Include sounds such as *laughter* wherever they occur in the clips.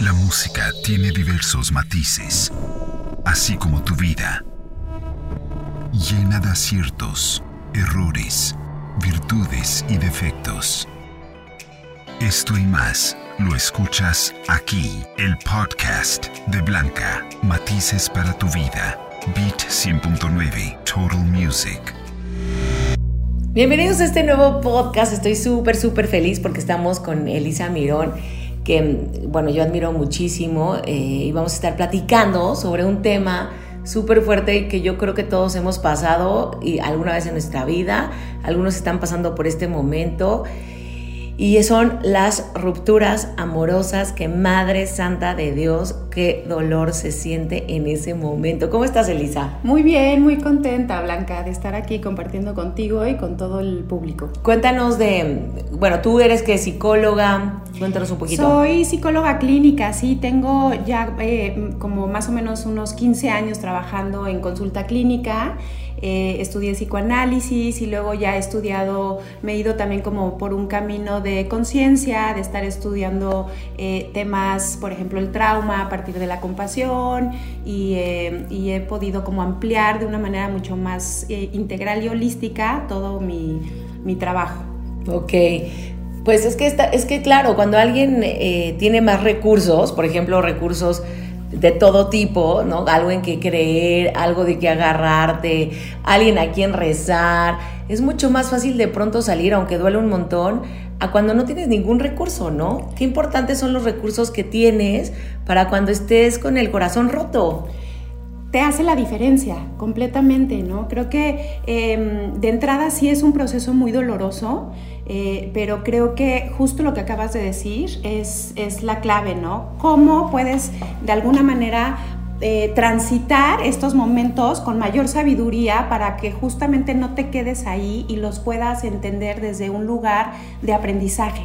La música tiene diversos matices, así como tu vida, llena de aciertos, errores, virtudes y defectos. Esto y más lo escuchas aquí, el podcast de Blanca, Matices para tu vida, Beat 100.9, Total Music. Bienvenidos a este nuevo podcast, estoy súper, súper feliz porque estamos con Elisa Mirón que, bueno, yo admiro muchísimo eh, y vamos a estar platicando sobre un tema súper fuerte que yo creo que todos hemos pasado y alguna vez en nuestra vida, algunos están pasando por este momento y son las rupturas amorosas que Madre Santa de Dios, qué dolor se siente en ese momento. ¿Cómo estás, Elisa? Muy bien, muy contenta, Blanca, de estar aquí compartiendo contigo y con todo el público. Cuéntanos de, bueno, tú eres que psicóloga, cuéntanos un poquito. Soy psicóloga clínica, sí, tengo ya eh, como más o menos unos 15 años trabajando en consulta clínica eh, estudié psicoanálisis y luego ya he estudiado, me he ido también como por un camino de conciencia, de estar estudiando eh, temas, por ejemplo, el trauma a partir de la compasión y, eh, he podido como ampliar de una manera mucho más integral y holística todo mi, mi trabajo. Ok, pues es que, es que claro, cuando alguien tiene más recursos, por ejemplo, recursos de todo tipo, ¿no? Algo en que creer, algo de que agarrarte, alguien a quien rezar. Es mucho más fácil de pronto salir, aunque duele un montón, a cuando no tienes ningún recurso, ¿no? Qué importantes son los recursos que tienes para cuando estés con el corazón roto te hace la diferencia completamente, ¿no? Creo que em, de entrada sí es un proceso muy doloroso, eh, pero creo que justo lo que acabas de decir es, es la clave, ¿no? ¿Cómo puedes de alguna manera eh, transitar estos momentos con mayor sabiduría para que justamente no te quedes ahí y los puedas entender desde un lugar de aprendizaje,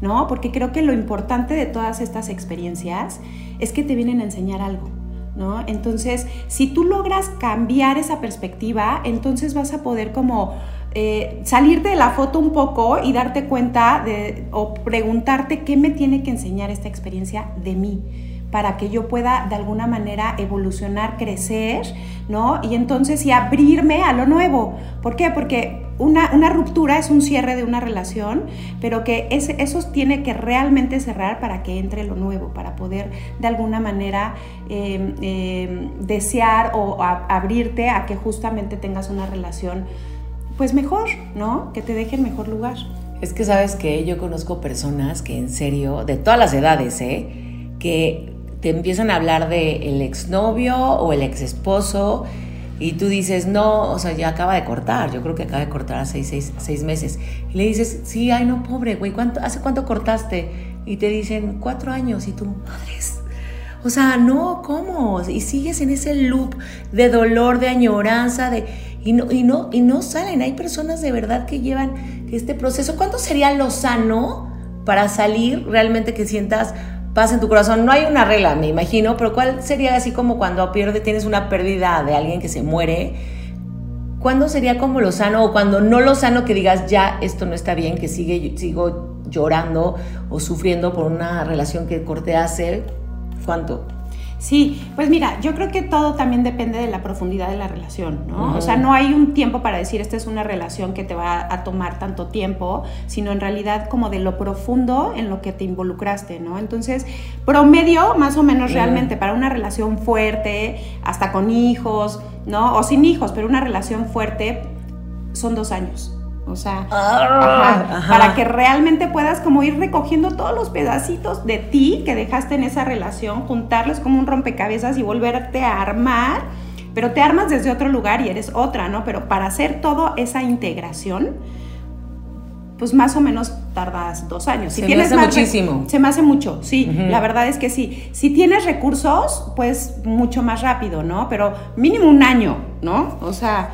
¿no? Porque creo que lo importante de todas estas experiencias es que te vienen a enseñar algo. ¿no? Entonces, si tú logras cambiar esa perspectiva, entonces vas a poder como eh, salirte de la foto un poco y darte cuenta o preguntarte qué me tiene que enseñar esta experiencia de mí para que yo pueda de alguna manera evolucionar, crecer, ¿no? Y entonces y abrirme a lo nuevo. ¿Por qué? Porque una, ruptura es un cierre de una relación, pero que ese, eso tiene que realmente cerrar para que entre lo nuevo, para poder de alguna manera em, em, desear o abrirte a que justamente tengas una relación pues mejor, ¿no? Que te deje en mejor lugar. Es que sabes que yo conozco personas que en serio, de todas las edades, ¿eh? Que te empiezan a hablar de el exnovio o el exesposo y tú dices, no, o sea, ya acaba de cortar, yo creo que acaba de cortar hace seis, seis, meses. Y le dices, sí, ay, no, pobre, güey, ¿cuánto, ¿hace cuánto cortaste? Y te dicen, cuatro años, y tú, madres. O sea, no, ¿cómo? Y sigues en ese loop de dolor, de añoranza, de... Y no, y no, y no salen. Hay personas de verdad que llevan este proceso. ¿Cuánto sería lo sano para salir realmente que sientas paz en tu corazón. No hay una regla, me imagino, pero ¿cuál sería así como cuando pierde, tienes una pérdida de alguien que se muere? ¿Cuándo sería como lo sano o cuando no lo sano que digas ya esto no está bien, que sigue, sigo llorando o sufriendo por una relación que corté hace? ¿Cuánto? Sí, pues mira, yo creo que todo también depende de la profundidad de la relación, ¿no? O sea, no hay un tiempo para decir esta es una relación que te va a tomar tanto tiempo, sino en realidad como de lo profundo en lo que te involucraste, ¿no? Entonces, promedio más o menos realmente para una relación fuerte, hasta con hijos, ¿no? O sin hijos, pero una relación fuerte son dos años. O sea, ah, para que realmente puedas como ir recogiendo todos los pedacitos de ti que dejaste en esa relación, juntarlos como un rompecabezas y volverte a armar, pero te armas desde otro lugar y eres otra, ¿no? Pero para hacer toda esa integración, pues más o menos tardas dos años. Si se tienes me hace muchísimo. Se me hace mucho, sí. La verdad es que sí. Si tienes recursos, pues mucho más rápido, ¿no? Pero mínimo un año, ¿no? O sea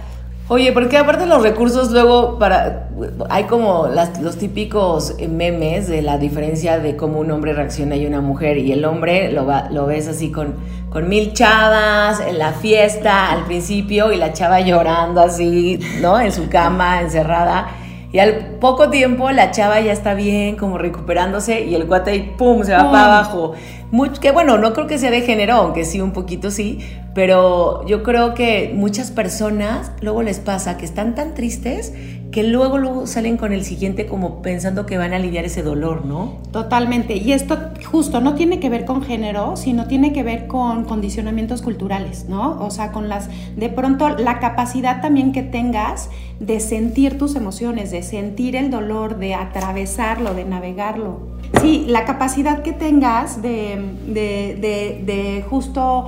Oye, porque aparte los recursos luego para hay como los típicos memes de la diferencia de cómo un hombre reacciona y una mujer y el hombre lo, va, lo ves así con, con mil chavas en la fiesta al principio y la chava llorando así, ¿no? En su cama encerrada Y al poco tiempo la chava ya está bien, como recuperándose, y el cuate ahí, ¡pum!, se va para abajo. Mucho, que bueno, no creo que sea de género, aunque sí, un poquito sí, pero yo creo que muchas personas luego les pasa que están tan tristes que luego, luego salen con el siguiente como pensando que van a aliviar ese dolor, ¿no? Totalmente. Y esto justo no tiene que ver con género, sino tiene que ver con condicionamientos culturales, ¿no? O sea, con las, de pronto, la capacidad también que tengas de sentir tus emociones, de sentir el dolor, de atravesarlo, de navegarlo. Sí, la capacidad que tengas de, de, de, de justo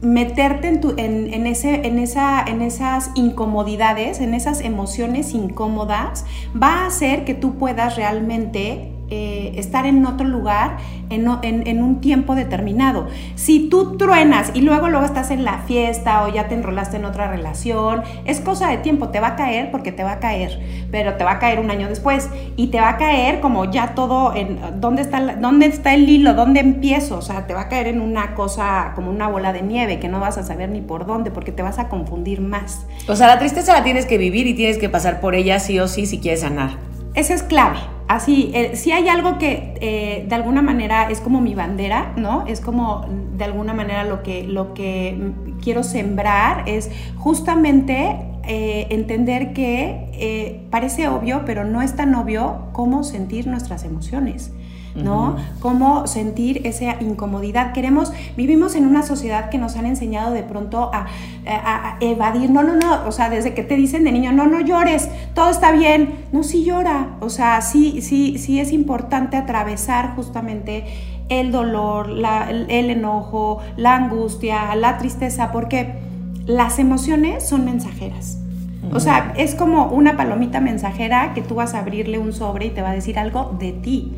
meterte en, tu, en, ese, en, esa, en esas incomodidades, en esas emociones incómodas, va a hacer que tú puedas realmente eh, estar en otro lugar en, en, un tiempo determinado. Si tú truenas y luego luego estás en la fiesta o ya te enrolaste en otra relación, es cosa de tiempo, te va a caer porque te va a caer, pero te va a caer un año después y te va a caer como ya todo en dónde está, dónde está el hilo, dónde empiezo, o sea, te va a caer en una cosa como una bola de nieve que no vas a saber ni por dónde porque te vas a confundir más. O sea, la tristeza la tienes que vivir y tienes que pasar por ella sí o sí si quieres sanar. Esa es clave así, eh, si hay algo que eh, de alguna manera es como mi bandera, ¿no? Es como de alguna manera lo que, lo que quiero sembrar, es justamente eh, entender que parece obvio, pero no es tan obvio cómo sentir nuestras emociones. ¿No? Cómo sentir esa incomodidad. Queremos, vivimos en una sociedad que nos han enseñado de pronto a, evadir, no, no, no, o sea, desde que te dicen de niño, no, no llores, todo está bien, no, sí llora, o sea, sí, sí, sí es importante atravesar justamente el dolor, el enojo, la angustia, la tristeza, porque las emociones son mensajeras. O sea, es como una palomita mensajera que tú vas a abrirle un sobre y te va a decir algo de ti.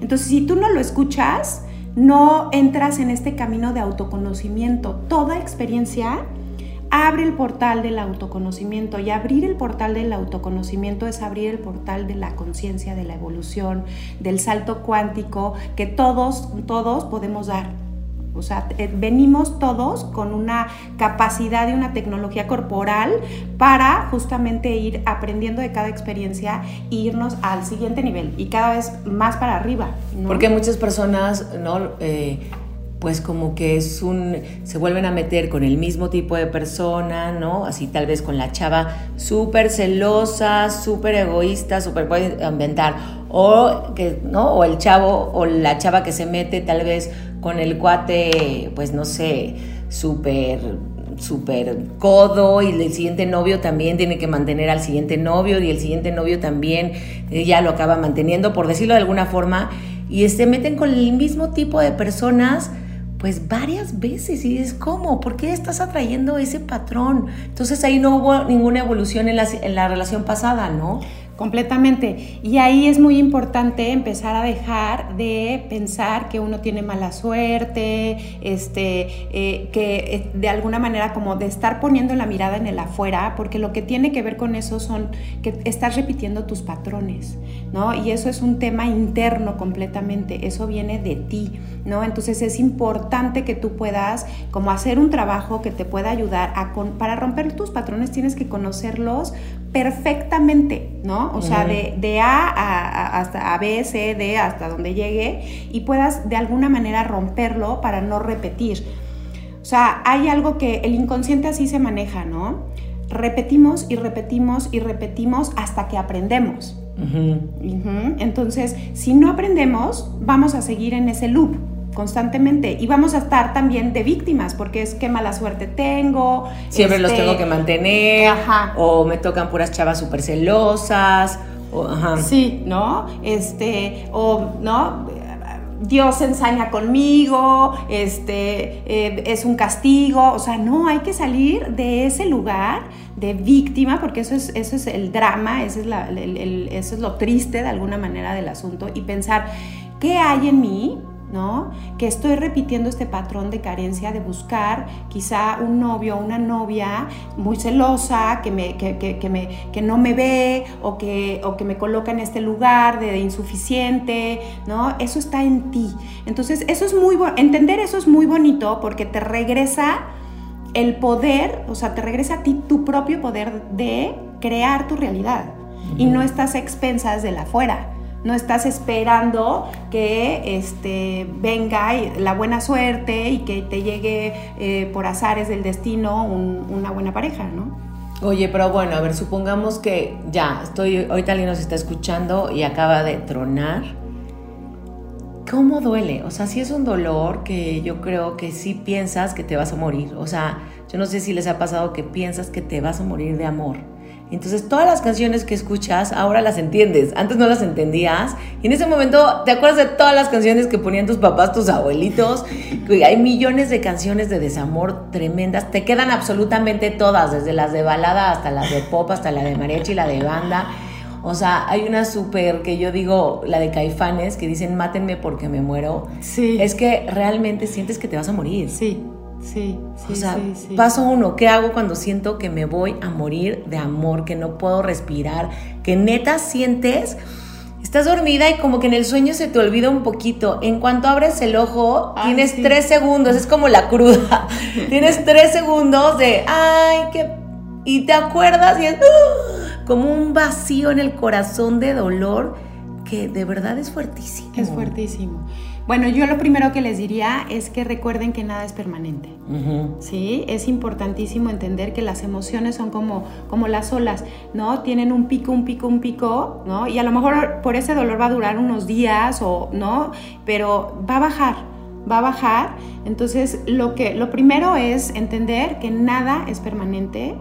Entonces, si tú no lo escuchas, no entras en este camino de autoconocimiento. Toda experiencia abre el portal del autoconocimiento y abrir el portal del autoconocimiento es abrir el portal de la conciencia, de la evolución, del salto cuántico que todos, todos podemos dar. O sea, eh, venimos todos con una capacidad y una tecnología corporal para justamente ir aprendiendo de cada experiencia e irnos al siguiente nivel y cada vez más para arriba. Porque muchas personas, ¿no? Eh, pues como que es un, se vuelven a meter con el mismo tipo de persona, ¿no? Así tal vez con la chava súper celosa, súper egoísta, súper puede inventar, o que, ¿no? O el chavo o la chava que se mete tal vez con el cuate, pues no sé, súper súper codo y el siguiente novio también tiene que mantener al siguiente novio y el siguiente novio también eh, ya lo acaba manteniendo, por decirlo de alguna forma, y se meten con el mismo tipo de personas pues varias veces y es como, ¿por qué estás atrayendo ese patrón? Entonces ahí no hubo ninguna evolución en la relación pasada, ¿no? Completamente. Y ahí es muy importante empezar a dejar de pensar que uno tiene mala suerte, este, eh, que eh, de alguna manera como de estar poniendo la mirada en el afuera, porque lo que tiene que ver con eso son que estás repitiendo tus patrones, ¿no? Y eso es un tema interno completamente, eso viene de ti, ¿no? Entonces es importante que tú puedas como hacer un trabajo que te pueda ayudar a para romper tus patrones tienes que conocerlos perfectamente, ¿no? O sea, de, A, hasta a B, C, D, hasta donde llegue y puedas de alguna manera romperlo para no repetir. O sea, hay algo que el inconsciente así se maneja, ¿no? Repetimos y repetimos y repetimos hasta que aprendemos. Entonces, si no aprendemos, vamos a seguir en ese loop constantemente y vamos a estar también de víctimas porque es que mala suerte tengo. Siempre los tengo que mantener o me tocan puras chavas súper celosas. O, Sí, ¿no? Este, o, ¿no? Dios ensaña conmigo, este, eh, es un castigo, o sea, no, hay que salir de ese lugar de víctima, porque eso es, eso es el drama, eso es, eso es lo triste de alguna manera del asunto, y pensar, ¿qué hay en mí ¿no? Que estoy repitiendo este patrón de carencia de buscar quizá un novio o una novia muy celosa, que, me, que, no me ve o que, o que me coloca en este lugar de, insuficiente, ¿no? Eso está en ti. Entonces, eso es muy entender eso es muy bonito porque te regresa el poder, o sea, te regresa a ti tu propio poder de crear tu realidad. y no estás a expensas de la afuera. No estás esperando que este, venga la buena suerte y que te llegue eh, por azares del destino una buena pareja, ¿no? Oye, pero bueno, a ver, supongamos que ya, estoy, ahorita alguien nos está escuchando y acaba de tronar. ¿Cómo duele? O sea, si es un dolor que yo creo que sí piensas que te vas a morir. O sea, yo no sé si les ha pasado que piensas que te vas a morir de amor. Entonces todas las canciones que escuchas ahora las entiendes. Antes no las entendías. Y en ese momento te acuerdas de todas las canciones que ponían tus papás, tus abuelitos. Hay millones de canciones de desamor tremendas. Te quedan absolutamente todas, desde las de balada hasta las de pop, hasta la de mariachi y la de banda. O sea, hay una súper que yo digo, la de Caifanes, que dicen mátenme porque me muero. Sí. Es que realmente sientes que te vas a morir. Sí. Sí, sí, o sea, sí, paso uno, ¿qué hago cuando siento que me voy a morir de amor, que no puedo respirar, que neta sientes, estás dormida y como que en el sueño se te olvida un poquito. En cuanto abres el ojo, tienes tres segundos, es como la cruda, *laughs* tienes tres segundos de, ay, qué... Y te acuerdas y es ¡ah! como un vacío en el corazón de dolor que de verdad es fuertísimo. Es fuertísimo. Bueno, yo lo primero que les diría es que recuerden que nada es permanente. Sí, es importantísimo entender que las emociones son como, como las olas, ¿no? Tienen un pico, un pico, un pico, ¿no? Y a lo mejor por ese dolor va a durar unos días o, ¿no? Pero va a bajar, va a bajar. Entonces, lo, que, lo primero es entender que nada es permanente,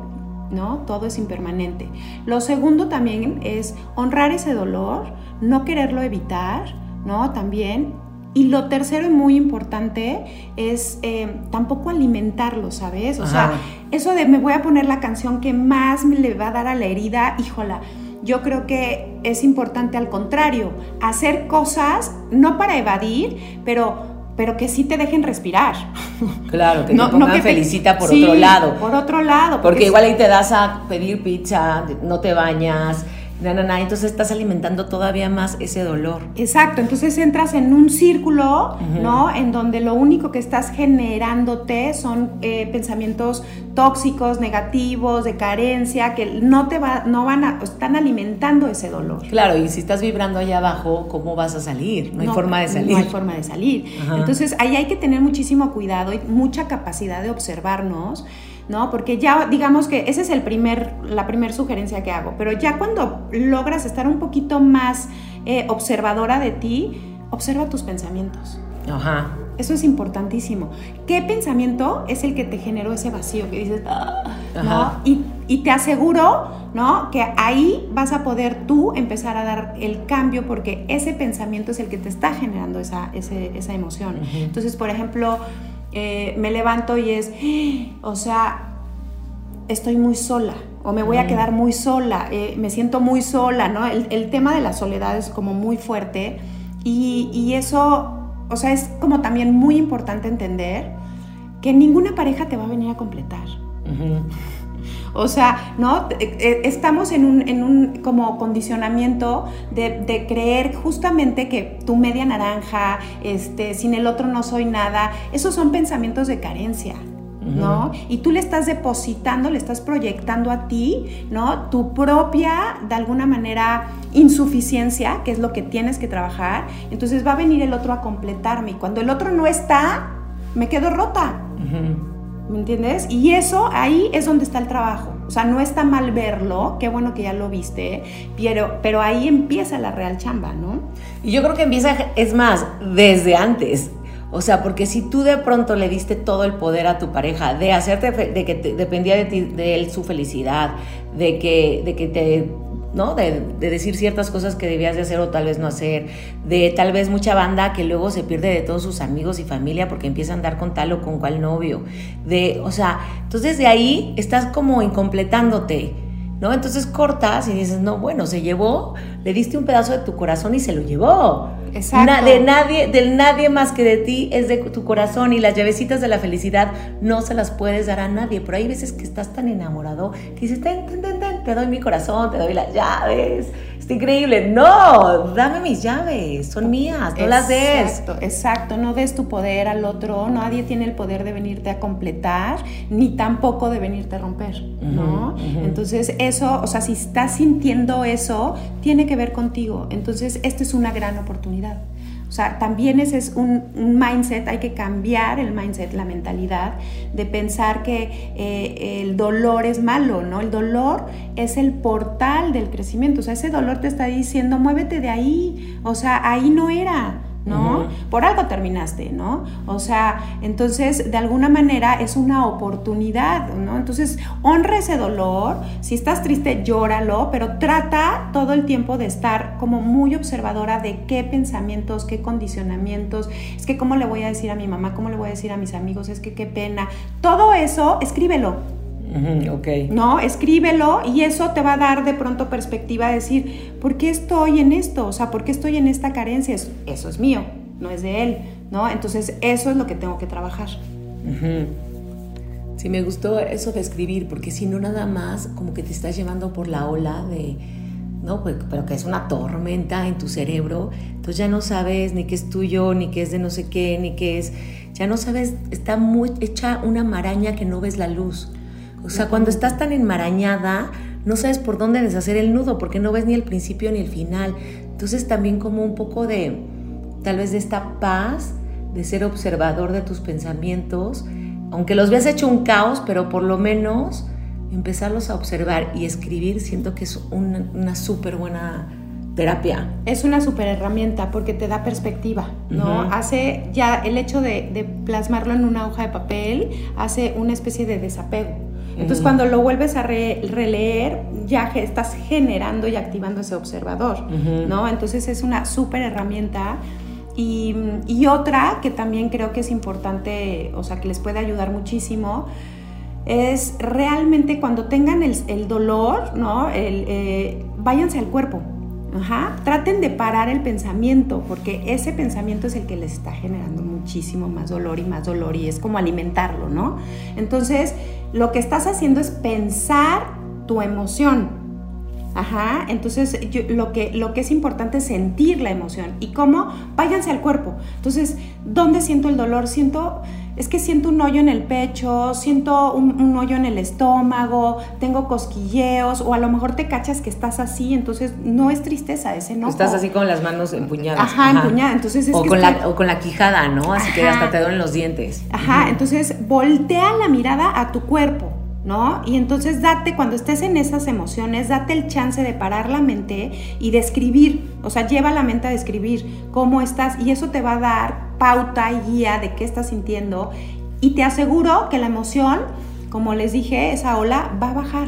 ¿no? Todo es impermanente. Lo segundo también es honrar ese dolor, no quererlo evitar, ¿no? También y lo tercero y muy importante es eh, tampoco alimentarlo, ¿sabes? O sea, eso de me voy a poner la canción que más me le va a dar a la herida, híjola. Yo creo que es importante al contrario, hacer cosas no para evadir, pero pero que sí te dejen respirar. *laughs* Claro, que no, te pongan felicita por otro lado. Por otro lado. Porque, igual ahí te das a pedir pizza, no te bañas, na, na, entonces estás alimentando todavía más ese dolor. Exacto, entonces entras en un círculo, ¿no? En donde lo único que estás generándote son eh, pensamientos tóxicos, negativos, de carencia, que no te va, no van a, están alimentando ese dolor. Claro, y si estás vibrando allá abajo, ¿cómo vas a salir? No hay forma de salir. No hay forma de salir. Entonces ahí hay que tener muchísimo cuidado y mucha capacidad de observarnos ¿no? Porque ya digamos que esa es el primer, la primera sugerencia que hago, pero ya cuando logras estar un poquito más eh, observadora de ti, observa tus pensamientos. Ajá. Eso es importantísimo. ¿Qué pensamiento es el que te generó ese vacío que dices, ah", ¿no? Y, y, te aseguro, ¿no? Que ahí vas a poder tú empezar a dar el cambio porque ese pensamiento es el que te está generando esa, esa emoción. Entonces, por ejemplo, eh, me levanto y es, o sea, estoy muy sola o me voy a mm. quedar muy sola, eh, me siento muy sola, ¿no? El, tema de la soledad es como muy fuerte y, eso, o sea, es como también muy importante entender que ninguna pareja te va a venir a completar. O sea, ¿no? Eh, eh, estamos en un, en un como condicionamiento de, creer justamente que tu media naranja, este, sin el otro no soy nada, esos son pensamientos de carencia. ¿no? Y tú le estás depositando, le estás proyectando a ti, ¿no? Tu propia, de alguna manera, insuficiencia, que es lo que tienes que trabajar. Entonces va a venir el otro a completarme. Y cuando el otro no está, me quedo rota. ¿Me entiendes? Y eso ahí es donde está el trabajo. O sea, no está mal verlo, qué bueno que ya lo viste, pero, pero ahí empieza la real chamba, ¿no? Y yo creo que empieza, es más, desde antes. O sea, porque si tú de pronto le diste todo el poder a tu pareja de hacerte, de que dependía de ti, de él su felicidad, de que, de que te ¿no? De, decir ciertas cosas que debías de hacer o tal vez no hacer, de tal vez mucha banda que luego se pierde de todos sus amigos y familia porque empieza a andar con tal o con cual novio, de, o sea, entonces de ahí estás como incompletándote, ¿no? Entonces cortas y dices, no, bueno, se llevó, le diste un pedazo de tu corazón y se lo llevó. Exacto. de nadie, del nadie más que de ti es de tu corazón y las llavecitas de la felicidad no se las puedes dar a nadie. Pero hay veces que estás tan enamorado que dices, ten, ten, ten, te doy mi corazón, te doy las llaves, Está increíble. No, dame mis llaves, son mías, no las des. Exacto, exacto. No des tu poder al otro. Nadie tiene el poder de venirte a completar, ni tampoco de venirte a romper, ¿no? Entonces, eso, o sea, si estás sintiendo eso, tiene que ver contigo. Entonces, esta es una gran oportunidad. O sea, también ese es un, mindset, hay que cambiar el mindset, la mentalidad de pensar que eh, el dolor es malo, ¿no? El dolor es el portal del crecimiento, o sea, ese dolor te está diciendo, muévete de ahí, o sea, ahí no era. ¿No? Por algo terminaste, ¿no? O sea, entonces de alguna manera es una oportunidad, ¿no? Entonces honra ese dolor, si estás triste, llóralo, pero trata todo el tiempo de estar como muy observadora de qué pensamientos, qué condicionamientos, es que cómo le voy a decir a mi mamá, cómo le voy a decir a mis amigos, es que qué pena. Todo eso, escríbelo ok. ¿No? Escríbelo y eso te va a dar de pronto perspectiva de decir, ¿por qué estoy en esto? O sea, ¿por qué estoy en esta carencia? Eso, es mío, no es de él, ¿no? Entonces, eso es lo que tengo que trabajar. Sí, me gustó eso de escribir, porque si no nada más como que te estás llevando por la ola de, ¿no? Pues, pero que es una tormenta en tu cerebro, entonces ya no sabes ni qué es tuyo, ni qué es de no sé qué, ni qué es, ya no sabes, está muy hecha una maraña que no ves la luz. O sea, cuando estás tan enmarañada, no sabes por dónde deshacer el nudo, porque no ves ni el principio ni el final. Entonces también como un poco de, tal vez de esta paz, de ser observador de tus pensamientos, aunque los veas hecho un caos, pero por lo menos empezarlos a observar y escribir, siento que es una, súper buena terapia. Es una súper herramienta porque te da perspectiva, ¿no? Hace ya el hecho de, de, plasmarlo en una hoja de papel, hace una especie de desapego. Entonces, cuando lo vuelves a releer, ya estás generando y activando ese observador, ¿no? Entonces, es una súper herramienta. Y, otra que también creo que es importante, o sea, que les puede ayudar muchísimo, es realmente cuando tengan el, dolor, ¿no? El, eh, váyanse al cuerpo. Ajá. Traten de parar el pensamiento, porque ese pensamiento es el que les está generando muchísimo más dolor y más dolor, y es como alimentarlo, ¿no? Entonces, lo que estás haciendo es pensar tu emoción. Ajá, entonces lo, que, lo que es importante es sentir la emoción. ¿Y cómo? Váyanse al cuerpo. Entonces, ¿dónde siento el dolor? Siento, es que siento un hoyo en el pecho, siento un, hoyo en el estómago, tengo cosquilleos, o a lo mejor te cachas que estás así, entonces no es tristeza, ese no. Estás así con las manos empuñadas. Ajá, empuñadas. Entonces es o, con la, o con la quijada, ¿no? Así que hasta te duelen los dientes. Ajá, entonces voltea la mirada a tu cuerpo. ¿no? Y entonces date, cuando estés en esas emociones, date el chance de parar la mente y de escribir, o sea, lleva la mente a describir cómo estás y eso te va a dar pauta y guía de qué estás sintiendo y te aseguro que la emoción, como les dije, esa ola va a bajar.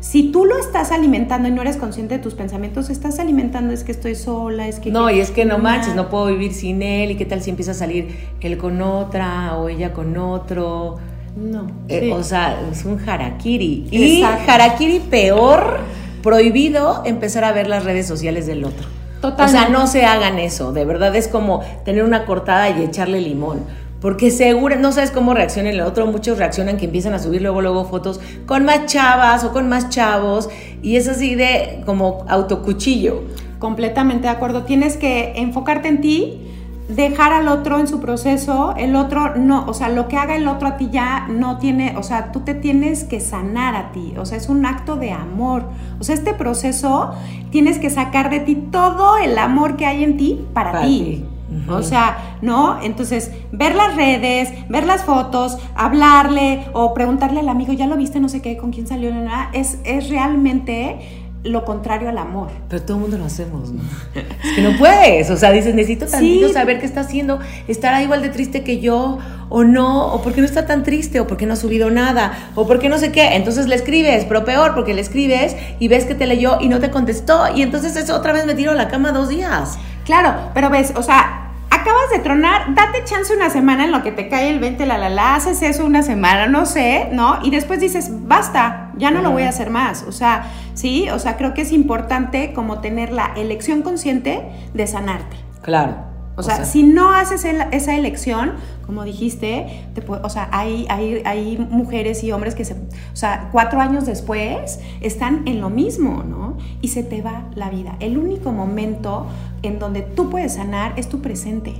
Si tú lo estás alimentando y no eres consciente de tus pensamientos, estás alimentando es que estoy sola, es que... No, y es que no manches, no puedo vivir sin él, y qué tal si empieza a salir él con otra o ella con otro no. Eh, o sea, es un harakiri. Y harakiri peor, prohibido empezar a ver las redes sociales del otro. Total. O sea, no se hagan eso. De verdad es como tener una cortada y echarle limón. Porque seguro, no sabes cómo reacciona el otro. Muchos reaccionan que empiezan a subir luego, luego fotos con más chavas o con más chavos. Y es así de como autocuchillo. Completamente de acuerdo. Tienes que enfocarte en ti dejar al otro en su proceso, el otro no, o sea, lo que haga el otro a ti ya no tiene, o sea, tú te tienes que sanar a ti, o sea, es un acto de amor. O sea, este proceso tienes que sacar de ti todo el amor que hay en ti para, ti. O sea, ¿no? Entonces, ver las redes, ver las fotos, hablarle o preguntarle al amigo, ¿ya lo viste? No sé qué, con quién salió, es, es realmente lo contrario al amor. Pero todo el mundo lo hacemos, ¿no? *laughs* es que no puedes, o sea, dices, necesito tantito saber qué está haciendo, estará igual de triste que yo, o no, o porque no está tan triste, o porque no ha subido nada, o porque no sé qué. Entonces le escribes, pero peor, porque le escribes y ves que te leyó y no te contestó, y entonces eso otra vez me tiro a la cama dos días. Claro, pero ves, o sea, acabas de tronar, date chance una semana en lo que te cae el 20, la la la, haces eso una semana, no sé, ¿no? Y después dices, basta, ya no lo voy a hacer más. O sea, sí, o sea, creo que es importante como tener la elección consciente de sanarte. Claro. O sea, si no haces esa elección, como dijiste, o sea, hay, hay, hay, mujeres y hombres que se, o sea, cuatro años después están en lo mismo, ¿no? Y se te va la vida. El único momento en donde tú puedes sanar es tu presente.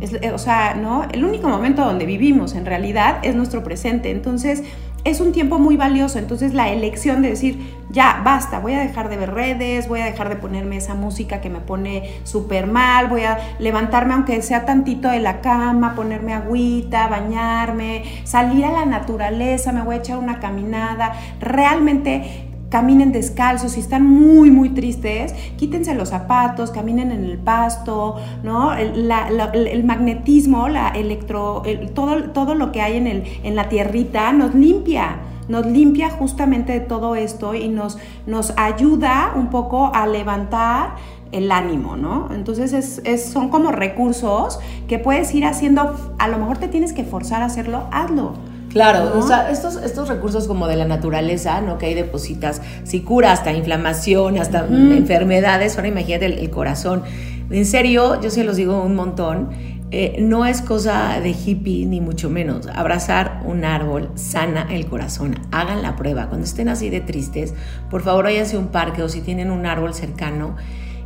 Eh, o sea, ¿no? El único momento donde vivimos en realidad es nuestro presente. Entonces, es un tiempo muy valioso. Entonces la elección de decir, ya, basta, voy a dejar de ver redes, voy a dejar de ponerme esa música que me pone súper mal, voy a levantarme aunque sea tantito de la cama, ponerme agüita, bañarme, salir a la naturaleza, me voy a echar una caminada, realmente caminen descalzos, si están muy, muy tristes, quítense los zapatos, caminen en el pasto, ¿no? El, magnetismo, la electro, todo, todo lo que hay en, el, en la tierrita nos limpia, nos limpia justamente de todo esto y nos, nos ayuda un poco a levantar el ánimo, ¿no? Entonces es, son como recursos que puedes ir haciendo, a lo mejor te tienes que forzar a hacerlo, hazlo. Claro, o sea, estos, estos recursos como de la naturaleza, ¿no? Que hay depositas, si cura hasta inflamación, hasta enfermedades, ahora imagínate el, corazón. En serio, yo se los digo un montón, eh, no es cosa de hippie ni mucho menos. Abrazar un árbol sana el corazón. Hagan la prueba. Cuando estén así de tristes, por favor váyanse a un parque o si tienen un árbol cercano.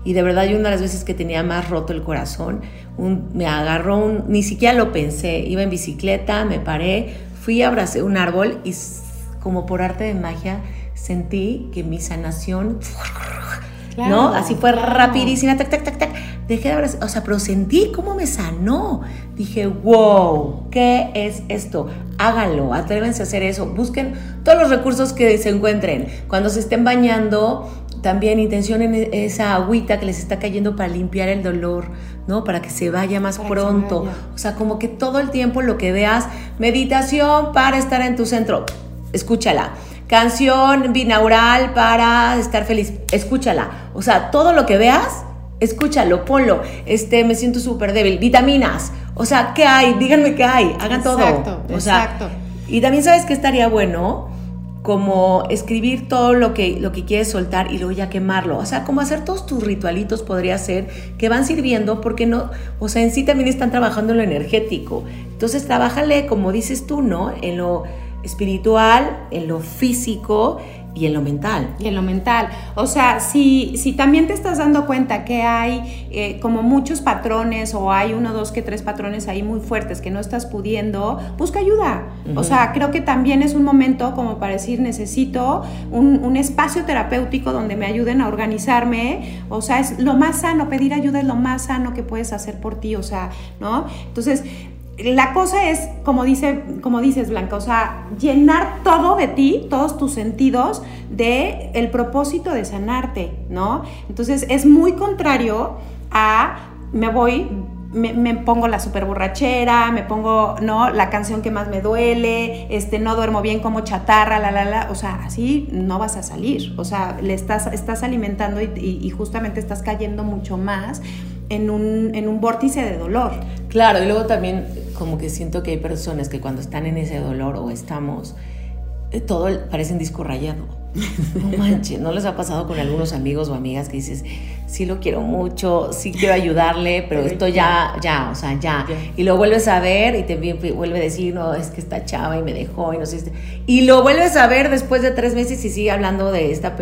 Y de verdad yo una de las veces que tenía más roto el corazón, me agarró un, ni siquiera lo pensé, iba en bicicleta, me paré, Fui, abracé un árbol y como por arte de magia sentí que mi sanación, ¿no? Así fue rapidísima, tac, tac, tac, tac. Dejé de abrazar, o sea, pero sentí cómo me sanó. Dije, wow, ¿qué es esto? Háganlo, atrévense a hacer eso. Busquen todos los recursos que se encuentren. Cuando se estén bañando, también intencionen esa agüita que les está cayendo para limpiar el dolor, ¿no? Para que se vaya más pronto. O sea, como que todo el tiempo lo que veas, meditación para estar en tu centro, escúchala. Canción binaural para estar feliz, escúchala. O sea, todo lo que veas, escúchalo, ponlo. Este, me siento súper débil. Vitaminas. O sea, ¿qué hay? Díganme qué hay. Hagan todo. O exacto. Y también sabes que estaría bueno como escribir todo lo que, lo que quieres soltar y luego ya quemarlo. O sea, como hacer todos tus ritualitos podría ser que van sirviendo porque no, o sea, en sí también están trabajando en lo energético. Entonces, trabájale, como dices tú, ¿no? En lo espiritual, en lo físico y en lo mental. Y en lo mental. O sea, si, si también te estás dando cuenta que hay eh, como muchos patrones o hay uno, dos, que tres patrones ahí muy fuertes que no estás pudiendo, busca ayuda. O sea, creo que también es un momento como para decir, necesito un, un, espacio terapéutico donde me ayuden a organizarme. O sea, es lo más sano, pedir ayuda es lo más sano que puedes hacer por ti. O sea, ¿no? Entonces, la cosa es, como, dice, como dices, Blanca, o sea, llenar todo de ti, todos tus sentidos, de el propósito de sanarte, ¿no? Entonces es muy contrario a me voy, me, pongo la super borrachera, me pongo, ¿no? La canción que más me duele, este, no duermo bien como chatarra, la, la, la. O sea, así no vas a salir. O sea, le estás, estás alimentando y justamente estás cayendo mucho más en un, en un vórtice de dolor. Claro, y luego también como que siento que hay personas que cuando están en ese dolor o estamos, eh, todo parece un disco rayado. No *laughs* manches, ¿no les ha pasado con algunos amigos o amigas que dices, sí lo quiero mucho, sí quiero ayudarle, pero esto ya, ya, o sea, ya. Y lo vuelves a ver y te vuelve a decir, no, es que esta chava y me dejó y no sé. Y lo vuelves a ver después de tres meses y sigue hablando de esta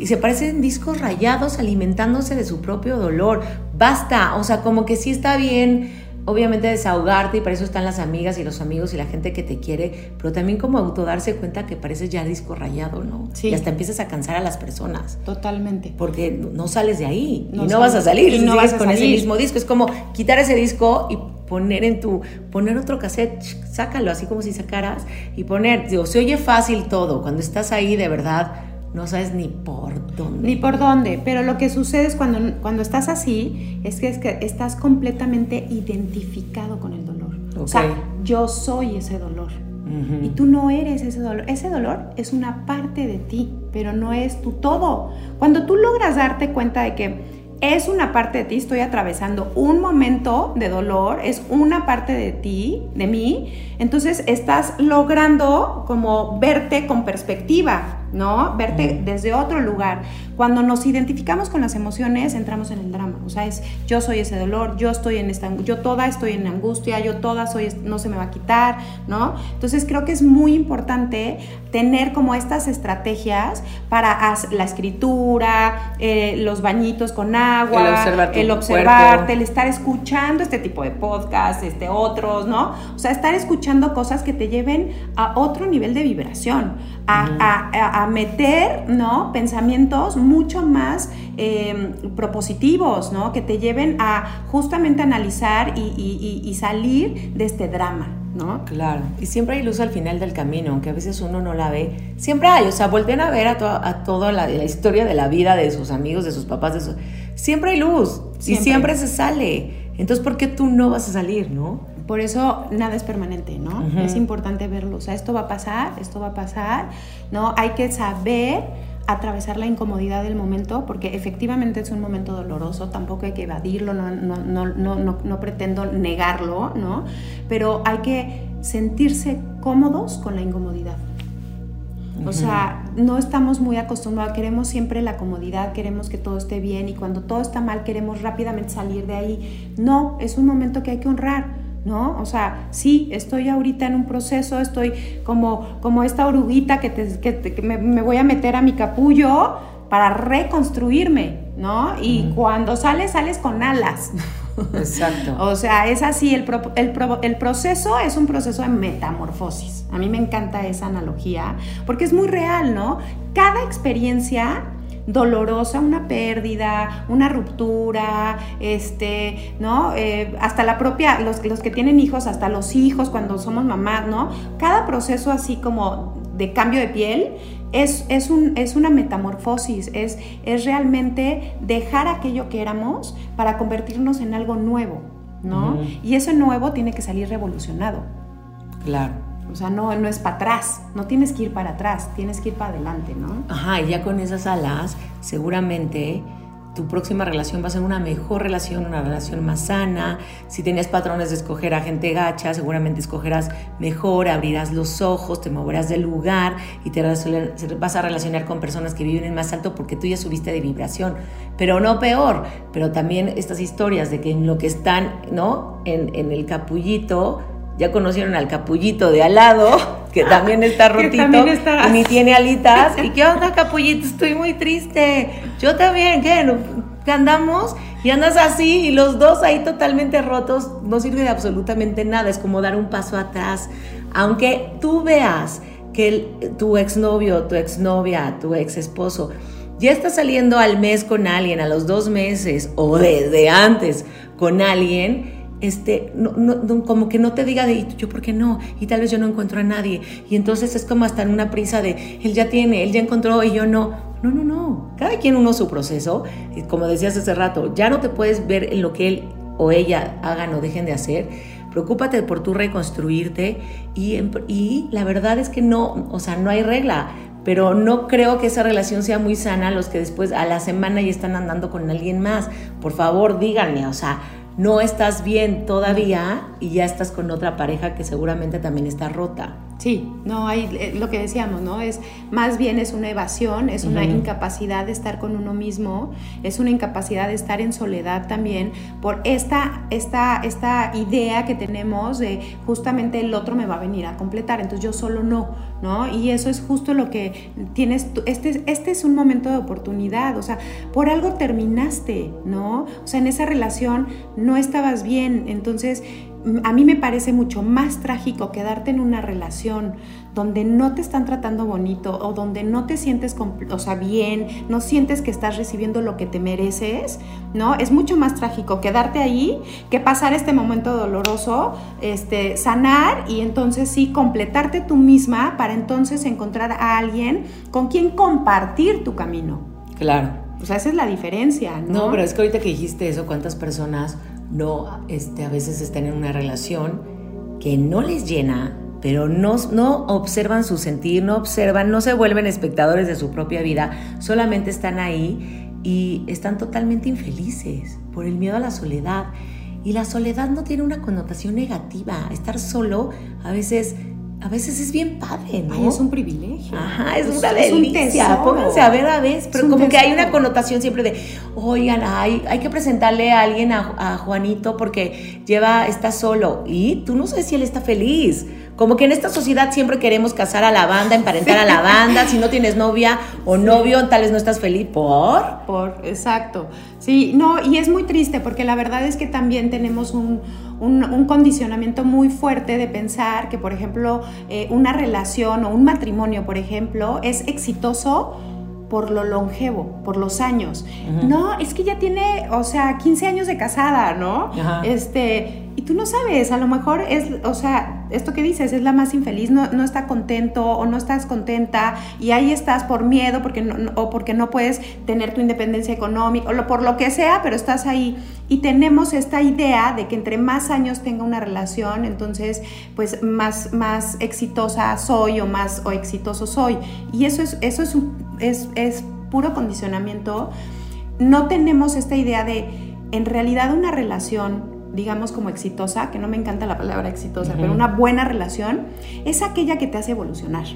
y se parecen discos rayados alimentándose de su propio dolor. Basta, o sea, como que sí está bien, obviamente desahogarte y para eso están las amigas y los amigos y la gente que te quiere, pero también como autodarse cuenta que pareces ya disco rayado, ¿no? Sí. Y hasta empiezas a cansar a las personas. Totalmente. Porque no sales de ahí y no vas a salir y no vas con ese mismo disco. Es como quitar ese disco y poner en tu, poner otro cassette, sácalo así como si sacaras y poner, digo, se oye fácil todo, cuando estás ahí de verdad no sabes ni por dónde. Ni por dónde, pero lo que sucede es cuando, cuando estás así, es que, es que estás completamente identificado con el dolor. O sea, yo soy ese dolor. Y tú no eres ese dolor. Ese dolor es una parte de ti, pero no es tu todo. Cuando tú logras darte cuenta de que es una parte de ti, estoy atravesando un momento de dolor, es una parte de ti, de mí, entonces estás logrando como verte con perspectiva, ¿no? Verte desde otro lugar. Cuando nos identificamos con las emociones, entramos en el drama. O sea, es yo soy ese dolor, yo estoy en esta yo toda estoy en angustia, yo toda soy no se me va a quitar, ¿no? Entonces creo que es muy importante tener como estas estrategias para la escritura, eh, los bañitos con agua, el, observarte, el estar escuchando este tipo de podcasts, este otros, ¿no? O sea, estar escuchando cosas que te lleven a otro nivel de vibración, a, meter, ¿no? Pensamientos mucho más em, propositivos, ¿no? Que te lleven a justamente analizar y salir de este drama. ¿no? Claro, y siempre hay luz al final del camino, aunque a veces uno no la ve. Siempre hay, o sea, vuelven a ver a, toda la, historia de la vida de sus amigos, de sus papás, de sus... Siempre hay luz y siempre se sale. Entonces, ¿por qué tú no vas a salir, no? Por eso nada es permanente, ¿no? Es importante verlo. O sea, esto va a pasar, esto va a pasar, ¿no? Hay que saber atravesar la incomodidad del momento, porque efectivamente es un momento doloroso, tampoco hay que evadirlo, no, no, no, no, pretendo negarlo, ¿no? Pero hay que sentirse cómodos con la incomodidad. O sea, no estamos muy acostumbrados, queremos siempre la comodidad, queremos que todo esté bien y cuando todo está mal queremos rápidamente salir de ahí. No, es un momento que hay que honrar ¿no? O sea, sí, estoy ahorita en un proceso, estoy como, como esta oruguita que, que, me, voy a meter a mi capullo para reconstruirme, ¿no? Y cuando sales, sales con alas. Exacto. *laughs* o sea, es así, el, el, el, proceso es un proceso de metamorfosis. A mí me encanta esa analogía porque es muy real, ¿no? Cada experiencia dolorosa, una pérdida, una ruptura, este, ¿no? Eh, hasta la propia, los, los que tienen hijos, hasta los hijos cuando somos mamás, ¿no? Cada proceso así como de cambio de piel es, es, un, es una metamorfosis, es, es, realmente dejar aquello que éramos para convertirnos en algo nuevo, ¿no? Y eso nuevo tiene que salir revolucionado. Claro. O sea, no, no es para atrás, no tienes que ir para atrás, tienes que ir para adelante, ¿no? Ajá, y ya con esas alas, seguramente tu próxima relación va a ser una mejor relación, una relación más sana. Si tienes patrones de escoger a gente gacha, seguramente escogerás mejor, abrirás los ojos, te moverás del lugar y te vas a relacionar con personas que viven en más alto porque tú ya subiste de vibración. Pero no peor, pero también estas historias de que en lo que están, ¿no? En el capullito ya conocieron al capullito de al lado, *laughs* que también está *laughs* rotito y ni tiene alitas. *laughs* ¿Y qué onda, capullito? Estoy muy triste. Yo también, ¿qué? ¿Qué andamos? Y andas así y los dos ahí totalmente rotos, no sirve de absolutamente nada, es como dar un paso atrás. Aunque tú veas que tu exnovio, tu exnovia, tu ex esposo ya está saliendo al mes con alguien, a los dos meses o desde antes con alguien, este, no, no, como que no te diga de, yo por qué no? Y tal vez yo no encuentro a nadie. Y entonces es como hasta en una prisa de, él ya tiene, él ya encontró y yo no. No, no, no. Cada quien uno su proceso. Y como decías hace rato, ya no te puedes ver en lo que él o ella hagan o dejen de hacer. Preocúpate por tú reconstruirte y, y la verdad es que no, o sea, no hay regla pero no creo que esa relación sea muy sana los que después a la semana ya están andando con alguien más. Por favor, díganme, o sea, no estás bien todavía y ya estás con otra pareja que seguramente también está rota. Sí, no hay eh, lo que decíamos, ¿no? Es más bien es una evasión, es una incapacidad de estar con uno mismo, es una incapacidad de estar en soledad también por esta esta esta idea que tenemos de justamente el otro me va a venir a completar, entonces yo solo no, ¿no? Y eso es justo lo que tienes este este es un momento de oportunidad, o sea, por algo terminaste, ¿no? O sea, en esa relación no estabas bien, entonces a mí me parece mucho más trágico quedarte en una relación donde no te están tratando bonito o donde no te sientes o sea, bien, no sientes que estás recibiendo lo que te mereces, ¿no? Es mucho más trágico quedarte ahí que pasar este momento doloroso, este, sanar y entonces sí completarte tú misma para entonces encontrar a alguien con quien compartir tu camino. Claro. O sea, esa es la diferencia, ¿no? No, pero es que ahorita que dijiste eso, ¿cuántas personas no este, a veces están en una relación que no les llena, pero no, no observan su sentir, no observan, no se vuelven espectadores de su propia vida, solamente están ahí y están totalmente infelices por el miedo a la soledad. Y la soledad no tiene una connotación negativa. Estar solo a veces a veces es bien padre, ¿no? es un privilegio. Ajá, es, una delicia. Pónganse a ver a veces, pero como que hay una connotación siempre de, oigan, hay, hay que presentarle a alguien a, a, Juanito porque lleva, está solo. Y tú no sabes si él está feliz. Como que en esta sociedad siempre queremos casar a la banda, emparentar a la banda. Si no tienes novia o novio, tal vez no estás feliz. ¿Por? Por, exacto. Sí, no, y es muy triste porque la verdad es que también tenemos un, un, condicionamiento muy fuerte de pensar que, por ejemplo, eh, una relación o un matrimonio, por ejemplo, es exitoso por lo longevo, por los años. No, es que ya tiene, o sea, 15 años de casada, ¿no? Este, y tú no sabes, a lo mejor es, o sea, esto que dices, es la más infeliz, no, no está contento o no estás contenta y ahí estás por miedo porque no, o porque no puedes tener tu independencia económica o por lo que sea, pero estás ahí. Y tenemos esta idea de que entre más años tenga una relación, entonces pues más, más exitosa soy o más o exitoso soy. Y eso es, eso es, es, es puro condicionamiento. No tenemos esta idea de, en realidad una relación digamos, como exitosa, que no me encanta la palabra exitosa, pero una buena relación, es aquella que te hace evolucionar.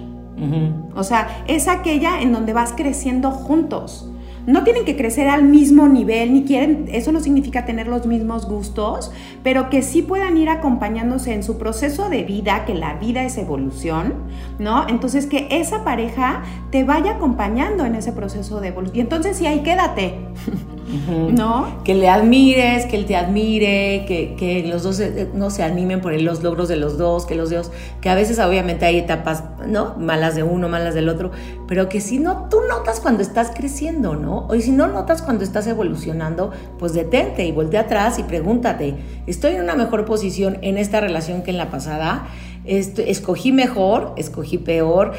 O sea, es aquella en donde vas creciendo juntos no tienen que crecer al mismo nivel, ni quieren, eso no significa tener los mismos gustos, pero que sí puedan ir acompañándose en su proceso de vida, que la vida es evolución, ¿no? Entonces que esa pareja te vaya acompañando en ese proceso de evolución. Y entonces sí, ahí quédate, *laughs* ¿no? Que le admires, que él te admire, que, los dos no se animen por los logros de los dos, que los dos, que a veces obviamente hay etapas, ¿no? Malas de uno, malas del otro, pero que si no, tú notas cuando estás creciendo, ¿no? O si no notas cuando estás evolucionando, pues detente y voltea atrás y pregúntate, ¿estoy en una mejor posición en esta relación que en la pasada? escogí mejor, escogí peor,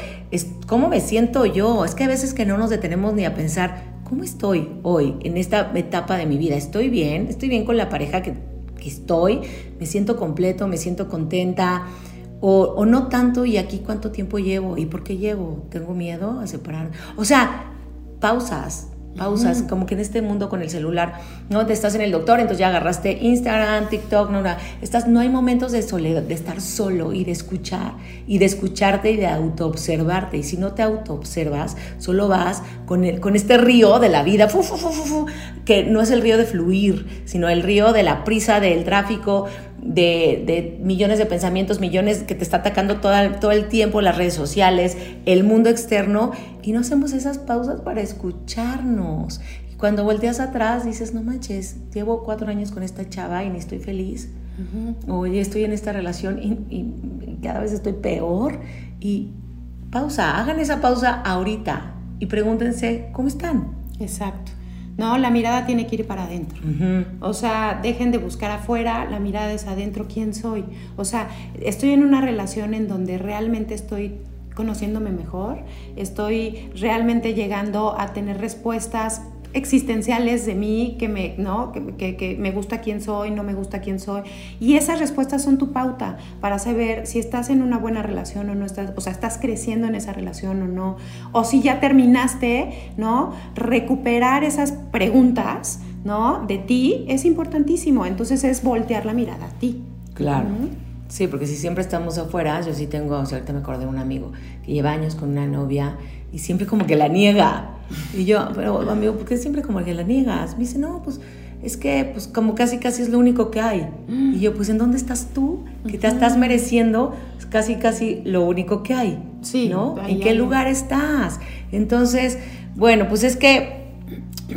¿cómo me siento yo? Es que a veces que no nos detenemos ni a pensar, ¿cómo estoy hoy en esta etapa de mi vida? ¿Estoy bien? ¿Estoy bien con la pareja que, estoy? ¿Me siento completo? ¿Me siento contenta? O, o, no tanto, y aquí cuánto tiempo llevo, y por qué llevo, tengo miedo a separar. O sea, pausas, pausas, como que en este mundo con el celular, ¿no? Te estás en el doctor, entonces ya agarraste Instagram, TikTok, no, no, estás, no hay momentos de soledad, de estar solo y de escuchar, y de escucharte y de autoobservarte, y si no te autoobservas, solo vas con, el, con este río de la vida, que no es el río de fluir, sino el río de la prisa, del tráfico, de, millones de pensamientos, millones que te está atacando todo, todo el tiempo, las redes sociales, el mundo externo, y no hacemos esas pausas para escucharnos. Y cuando volteas atrás dices, no manches, llevo cuatro años con esta chava y ni estoy feliz. Oye, estoy en esta relación y, y cada vez estoy peor. Y pausa, hagan esa pausa ahorita y pregúntense, ¿cómo están? Exacto. No, la mirada tiene que ir para adentro. O sea, dejen de buscar afuera, la mirada es adentro, ¿quién soy? O sea, estoy en una relación en donde realmente estoy conociéndome mejor, estoy realmente llegando a tener respuestas existenciales de mí, que me, ¿no? Que, me gusta quién soy, no me gusta quién soy. Y esas respuestas son tu pauta para saber si estás en una buena relación o no estás, o sea, estás creciendo en esa relación o no. O si ya terminaste, ¿no? Recuperar esas preguntas, ¿no? De ti es importantísimo. Entonces es voltear la mirada a ti. Claro. Sí, porque si siempre estamos afuera, yo sí tengo, ahorita me acordé de un amigo que lleva años con una novia y siempre como que la niega. Y yo, pero amigo, ¿por qué siempre como que la niegas? Me dice, no, pues es que pues como casi casi es lo único que hay. Y yo, pues ¿en dónde estás tú? Que te estás mereciendo casi casi lo único que hay. Sí. ¿No? ¿En qué lugar estás? Entonces, bueno, pues es que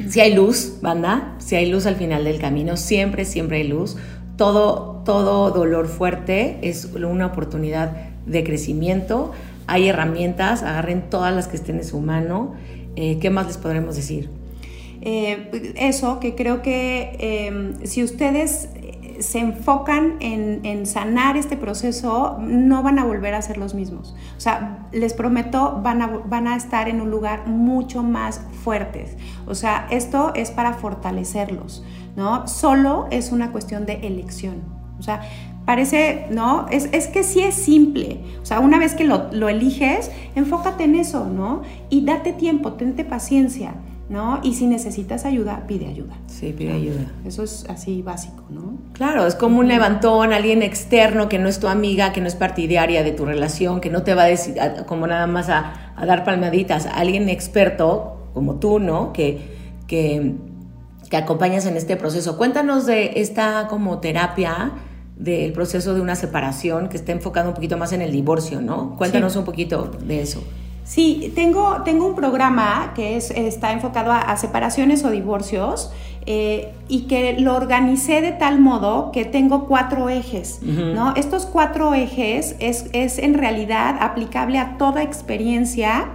si hay luz, banda, si hay luz al final del camino, siempre, siempre hay luz. Todo, todo dolor fuerte es una oportunidad de crecimiento hay herramientas, agarren todas las que estén en su mano. Eh, ¿Qué más les podremos decir? Eh, eso, que creo que em, si ustedes eh, se enfocan en, sanar este proceso, no van a volver a ser los mismos. O sea, les prometo, van a, van a estar en un lugar mucho más fuertes. O sea, esto es para fortalecerlos, ¿no? Solo es una cuestión de elección. O sea, parece, ¿no? Es, que sí es simple. O sea, una vez que lo, eliges, enfócate en eso, ¿no? Y date tiempo, tente paciencia. ¿no? Y si necesitas ayuda, pide ayuda. Sí, pide ayuda. Eso es así básico, ¿no? Claro, es como un levantón, alguien externo que no es tu amiga, que no es partidaria de tu relación, que no te va a decir como nada más a, dar palmaditas, alguien experto como tú, ¿no? Que, que, que acompañas en este proceso. Cuéntanos de esta como terapia del proceso de una separación que está enfocado un poquito más en el divorcio, ¿no? Cuéntanos un poquito de eso. Sí, tengo, tengo un programa que es, está enfocado a, separaciones o divorcios eh, y que lo organicé de tal modo que tengo cuatro ejes, ¿no? Estos cuatro ejes es, es, en realidad aplicable a toda experiencia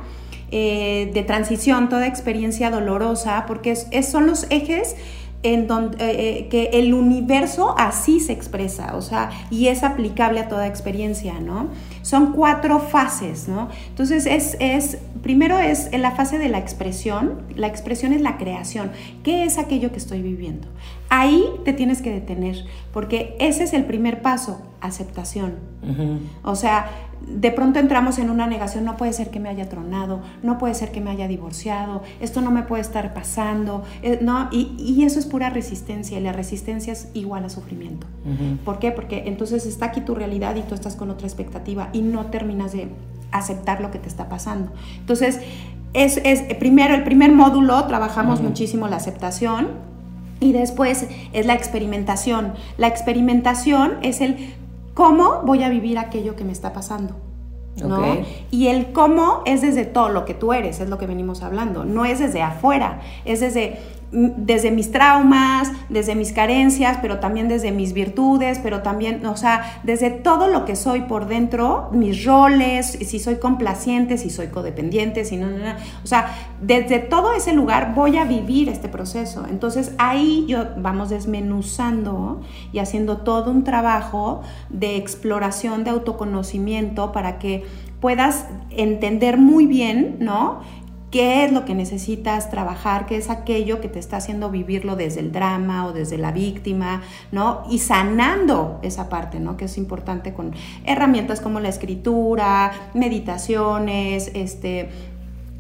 eh, de transición, toda experiencia dolorosa, porque es, son los ejes en donde eh, que el universo así se expresa, o sea, y es aplicable a toda experiencia, ¿no? Son cuatro fases, ¿no? Entonces, es, es, primero es en la fase de la expresión, la expresión es la creación, ¿qué es aquello que estoy viviendo? Ahí te tienes que detener, porque ese es el primer paso, aceptación. O sea, de pronto entramos en una negación, no puede ser que me haya tronado, no puede ser que me haya divorciado, esto no me puede estar pasando, eh, ¿no? Y, eso es pura resistencia y la resistencia es igual a sufrimiento. ¿Por qué? Porque entonces está aquí tu realidad y tú estás con otra expectativa y no terminas de aceptar lo que te está pasando. Entonces, es, primero, el primer módulo, trabajamos muchísimo la aceptación, y después es la experimentación. La experimentación es el cómo voy a vivir aquello que me está pasando. ¿no? Y el cómo es desde todo lo que tú eres, es lo que venimos hablando, no es desde afuera, es desde desde mis traumas, desde mis carencias, pero también desde mis virtudes, pero también, o sea, desde todo lo que soy por dentro, mis roles, si soy complaciente, si soy codependiente, si no, no, no, o sea, desde todo ese lugar voy a vivir este proceso. Entonces ahí yo vamos desmenuzando y haciendo todo un trabajo de exploración, de autoconocimiento para que puedas entender muy bien, ¿no? Qué es lo que necesitas trabajar, qué es aquello que te está haciendo vivirlo desde el drama o desde la víctima, ¿no? Y sanando esa parte, ¿no? Que es importante con herramientas como la escritura, meditaciones, este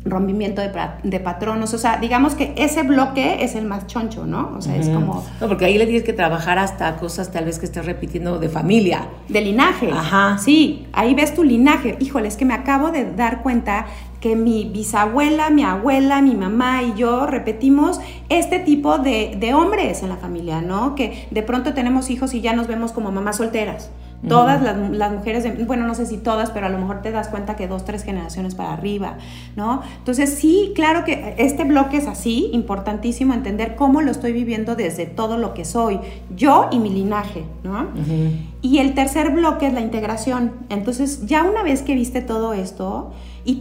rompimiento de, de, patronos, o sea, digamos que ese bloque es el más choncho, ¿no? O sea, es como... No, porque ahí le tienes que trabajar hasta cosas tal vez que estés repitiendo de familia. De linaje. Ajá. Sí, ahí ves tu linaje. Híjole, es que me acabo de dar cuenta que mi bisabuela, mi abuela, mi mamá y yo repetimos este tipo de, de hombres en la familia, ¿no? Que de pronto tenemos hijos y ya nos vemos como mamás solteras. Todas las, mujeres, bueno, no sé si todas, pero a lo mejor te das cuenta que dos, tres generaciones para arriba, ¿no? Entonces sí, claro que este bloque es así, importantísimo entender cómo lo estoy viviendo desde todo lo que soy, yo y mi linaje, ¿no? Y el tercer bloque es la integración. Entonces ya una vez que viste todo esto, y,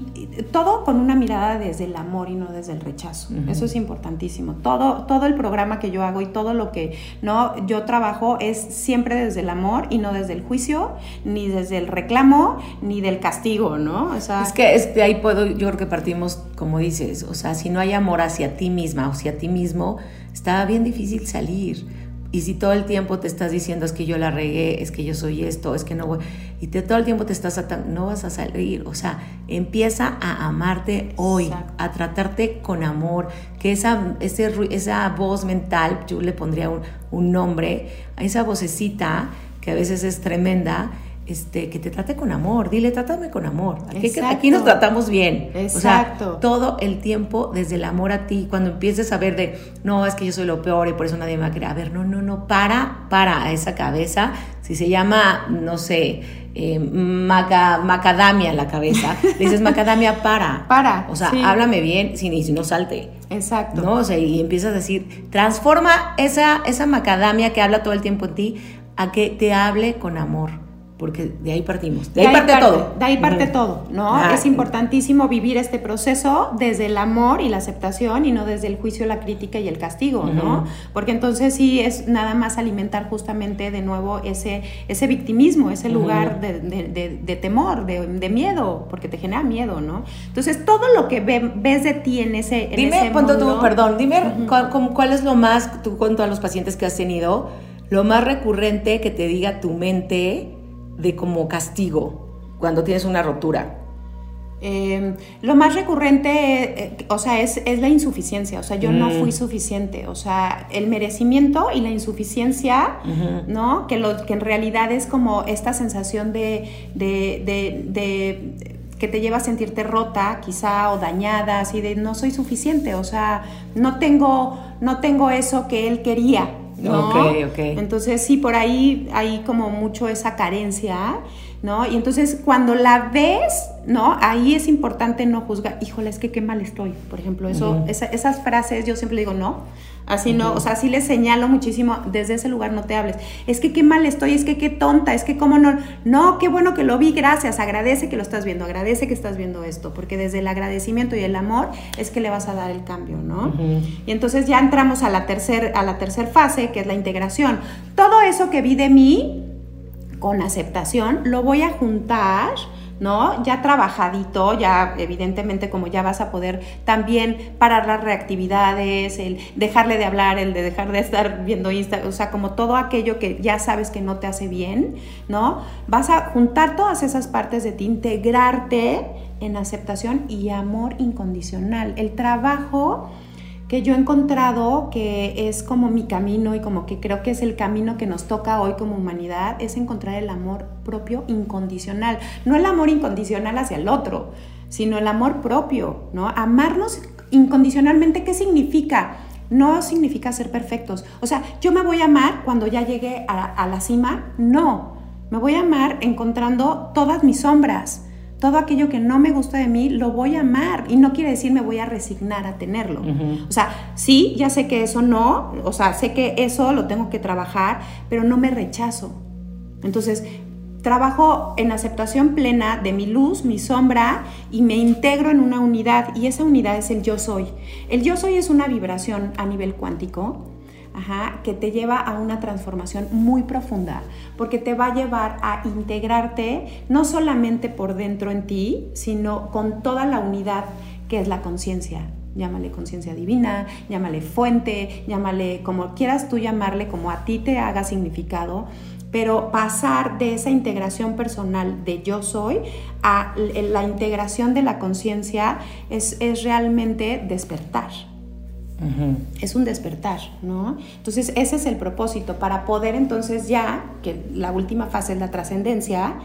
todo con una mirada desde el amor y no desde el rechazo. Eso es importantísimo. Todo, todo el programa que yo hago y todo lo que no yo trabajo es siempre desde el amor y no desde el juicio, ni desde el reclamo, ni del castigo, ¿no? es que es, de ahí puedo, yo creo que partimos, como dices, o sea, si no hay amor hacia ti misma o hacia ti mismo, está bien difícil salir y si todo el tiempo te estás diciendo es que yo la regué, es que yo soy esto, es que no voy, y te, todo el tiempo te estás atando, no vas a salir. O sea, empieza a amarte hoy, a tratarte con amor, que esa, ese, esa voz mental, yo le pondría un, un nombre, a esa vocecita que a veces es tremenda, este, que te trate con amor, dile, trátame con amor. Aquí, aquí nos tratamos bien. Exacto. O sea, todo el tiempo desde el amor a ti, cuando empieces a ver de, no, es que yo soy lo peor y por eso nadie me va a querer. A ver, no, no, no, para, para a esa cabeza. Si se llama, no sé, eh, macadamia en la cabeza, *laughs* le dices, macadamia, para. Para. O sea, háblame bien, si, si no salte. Exacto. ¿No? O sea, y empiezas a decir, transforma esa, esa macadamia que habla todo el tiempo en ti a que te hable con amor porque de ahí partimos. De, ahí, parte, todo. De ahí parte todo, ¿no? Ah, es importantísimo vivir este proceso desde el amor y la aceptación y no desde el juicio, la crítica y el castigo, ¿no? Porque entonces sí es nada más alimentar justamente de nuevo ese, ese victimismo, ese lugar de, temor, de, miedo, porque te genera miedo, ¿no? Entonces todo lo que ves de ti en ese... En dime, tú, perdón, dime cuál, cuál es lo más, tú con todos los pacientes que has tenido, lo más recurrente que te diga tu mente de como castigo cuando tienes una ruptura? Em, lo más recurrente, eh, o sea, es, la insuficiencia, o sea, yo no fui mm. suficiente, o sea, el merecimiento y la insuficiencia, ¿no? Que, lo, que en realidad es como esta sensación de, que te lleva a sentirte rota, quizá, o dañada, así de no soy suficiente, o sea, no tengo, no tengo eso que él quería, ¿no? Entonces, sí, por ahí hay como mucho esa carencia. ¿no? Y entonces cuando la ves, ¿no? Ahí es importante no juzgar, híjole, es que qué mal estoy, por ejemplo, eso, esas frases yo siempre digo, no, así no, o sea, sí les señalo muchísimo, desde ese lugar no te hables, es que qué mal estoy, es que qué tonta, es que cómo no, no, qué bueno que lo vi, gracias, agradece que lo estás viendo, agradece que estás viendo esto, porque desde el agradecimiento y el amor es que le vas a dar el cambio, ¿no? Y entonces ya entramos a la tercera a la tercer fase, que es la integración. Todo eso que vi de mí, con aceptación, lo voy a juntar, ¿no? Ya trabajadito, ya evidentemente como ya vas a poder también parar las reactividades, el dejarle de hablar, el de dejar de estar viendo Instagram, o sea, como todo aquello que ya sabes que no te hace bien, ¿no? Vas a juntar todas esas partes de ti, integrarte en aceptación y amor incondicional. El trabajo que yo he encontrado que es como mi camino y como que creo que es el camino que nos toca hoy como humanidad, es encontrar el amor propio incondicional. No el amor incondicional hacia el otro, sino el amor propio, ¿no? Amarnos incondicionalmente, ¿qué significa? No significa ser perfectos. O sea, yo me voy a amar cuando ya llegue a, a la cima, no. Me voy a amar encontrando todas mis sombras todo aquello que no me gusta de mí lo voy a amar y no quiere decir me voy a resignar a tenerlo. O sea, sí, ya sé que eso no, o sea, sé que eso lo tengo que trabajar, pero no me rechazo. Entonces, trabajo en aceptación plena de mi luz, mi sombra y me integro en una unidad y esa unidad es el yo soy. El yo soy es una vibración a nivel cuántico que te lleva a una transformación muy profunda, porque te va a llevar a integrarte no solamente por dentro en ti, sino con toda la unidad que es la conciencia. Llámale conciencia divina, llámale fuente, llámale como quieras tú llamarle, como a ti te haga significado, pero pasar de esa integración personal de yo soy a la integración de la conciencia es, es realmente despertar. Es un despertar, ¿no? Entonces ese es el propósito, para poder entonces ya, que la última fase es la trascendencia,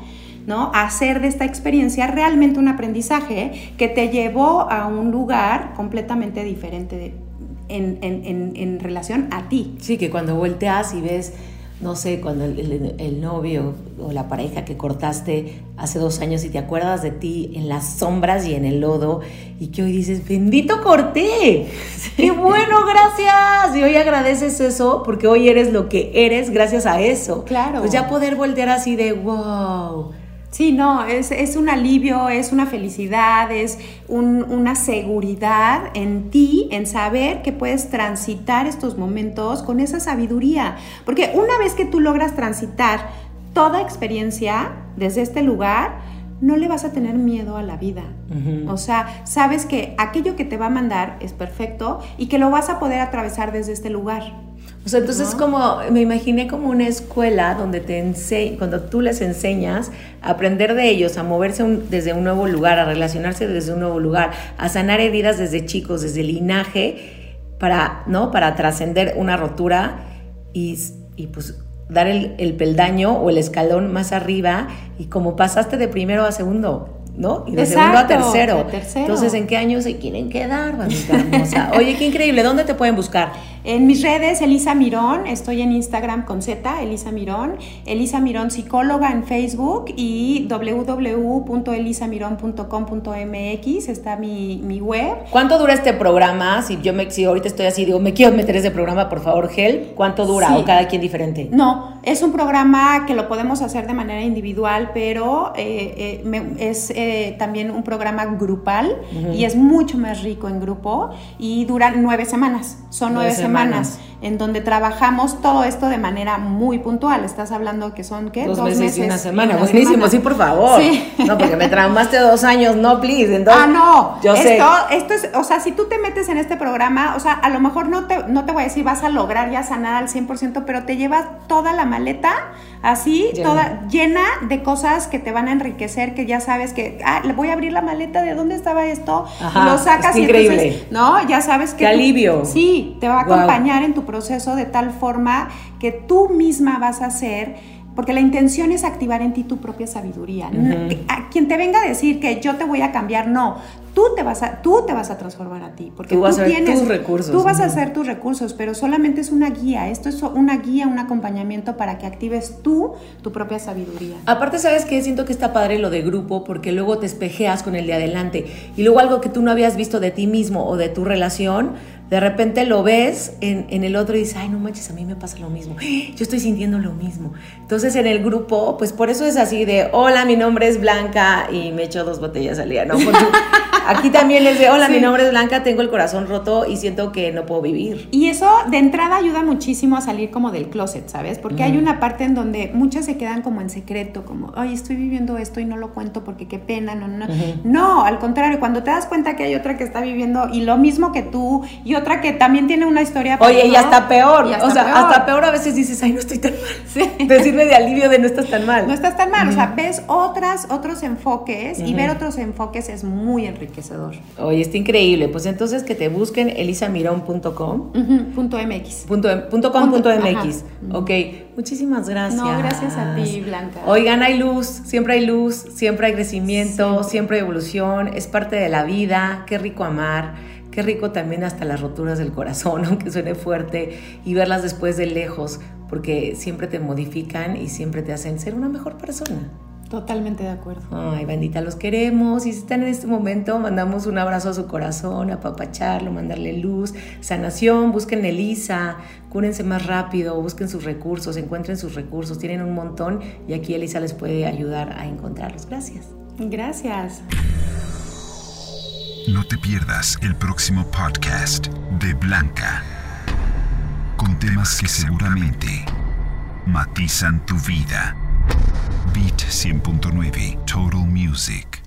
¿no? Hacer de esta experiencia realmente un aprendizaje que te llevó a un lugar completamente diferente en, en relación a ti. Sí, que cuando volteas y ves no sé, cuando el, novio o la pareja que cortaste hace dos años y te acuerdas de ti en las sombras y en el lodo y que hoy dices, bendito corté, *laughs* qué bueno, gracias. Y hoy agradeces eso porque hoy eres lo que eres gracias a eso. Claro. Pues ya poder voltear así de, wow Sí, no, es, un alivio, es una felicidad, es una seguridad en ti, en saber que puedes transitar estos momentos con esa sabiduría. Porque una vez que tú logras transitar toda experiencia desde este lugar, no le vas a tener miedo a la vida. O sea, sabes que aquello que te va a mandar es perfecto y que lo vas a poder atravesar desde este lugar. O sea, entonces como me imaginé como una escuela donde te cuando tú les enseñas a aprender de ellos, a moverse desde un nuevo lugar, a relacionarse desde un nuevo lugar, a sanar heridas desde chicos, desde el linaje, para, ¿no? Para trascender una rotura y, y pues dar el, el, peldaño o el escalón más arriba y como pasaste de primero a segundo, ¿no? Y de segundo a tercero. Entonces, ¿en qué año se quieren quedar, mamita hermosa? Oye, qué increíble. ¿Dónde te pueden buscar? En mis redes, Elisa Mirón. Estoy en Instagram con Z, Elisa Mirón. Elisa Mirón Psicóloga en Facebook y www.elisamirón.com.mx está mi, mi, web. ¿Cuánto dura este programa? Si yo me, si ahorita estoy así, digo, me quiero meter ese programa, por favor, Help. ¿Cuánto dura? ¿O cada quien diferente? No, es un programa que lo podemos hacer de manera individual, pero eh, eh, es... Eh, también un programa grupal y es mucho más rico en grupo y dura nueve semanas. Son nueve, semanas, semanas. en donde trabajamos todo esto de manera muy puntual. Estás hablando que son, ¿qué? Dos, meses, y una semana. Buenísimo, sí, por favor. Sí. No, porque me traumaste dos años, no, please. Entonces, ah, no. Yo esto, sé. Esto es, o sea, si tú te metes en este programa, o sea, a lo mejor no te, no te voy a decir vas a lograr ya sanar al 100%, pero te llevas toda la maleta así, toda llena de cosas que te van a enriquecer, que ya sabes que, ah, le voy a abrir la maleta, ¿de dónde estaba esto? lo sacas y increíble. ¿no? Ya sabes que... Qué alivio. Sí, te va a acompañar en tu proceso de tal forma que tú misma vas a ser porque la intención es activar en ti tu propia sabiduría. A quien te venga a decir que yo te voy a cambiar, no. Tú te vas a, tú te vas a transformar a ti, porque tú, vas a tienes tus recursos. Tú vas a hacer tus recursos, pero solamente es una guía. Esto es una guía, un acompañamiento para que actives tú tu propia sabiduría. Aparte, sabes que siento que está padre lo de grupo, porque luego te espejeas con el de adelante y luego algo que tú no habías visto de ti mismo o de tu relación de repente lo ves en, el otro y dices, ay, no manches, a mí me pasa lo mismo, yo estoy sintiendo lo mismo. Entonces en el grupo, pues por eso es así de, hola, mi nombre es Blanca y me echo dos botellas al día, ¿no? Aquí también es de, hola, mi nombre es Blanca, tengo el corazón roto y siento que no puedo vivir. Y eso de entrada ayuda muchísimo a salir como del closet, ¿sabes? Porque hay una parte en donde muchas se quedan como en secreto, como, ay, estoy viviendo esto y no lo cuento porque qué pena, no, no. No, al contrario, cuando te das cuenta que hay otra que está viviendo y lo mismo que tú, yo otra que también tiene una historia. Oye, y hasta peor. o sea, hasta peor a veces dices, ay, no estoy tan mal. Sí. Te sirve de alivio de no estás tan mal. No estás tan mal. O sea, ves otras, otros enfoques y ver otros enfoques es muy enriquecedor. Oye, está increíble. Pues entonces que te busquen elisamirón.com. punto .mx. Punto, punto com punto .mx. Ok. Muchísimas gracias. No, gracias a ti, Blanca. Oigan, hay luz. Siempre hay luz. Siempre hay crecimiento. siempre hay evolución. Es parte de la vida. Qué rico amar. Qué rico también hasta las roturas del corazón, *laughs* aunque suene fuerte, y verlas después de lejos, porque siempre te modifican y siempre te hacen ser una mejor persona. Totalmente de acuerdo. Ay, bendita, los queremos. Y si están en este momento, mandamos un abrazo a su corazón, apapacharlo, mandarle luz, sanación. Busquen Elisa, cúrense más rápido, busquen sus recursos, encuentren sus recursos. Tienen un montón y aquí Elisa les puede ayudar a encontrarlos. Gracias. Gracias. No te pierdas el próximo podcast de Blanca, con temas que seguramente matizan tu vida. Beat 100.9 Total Music.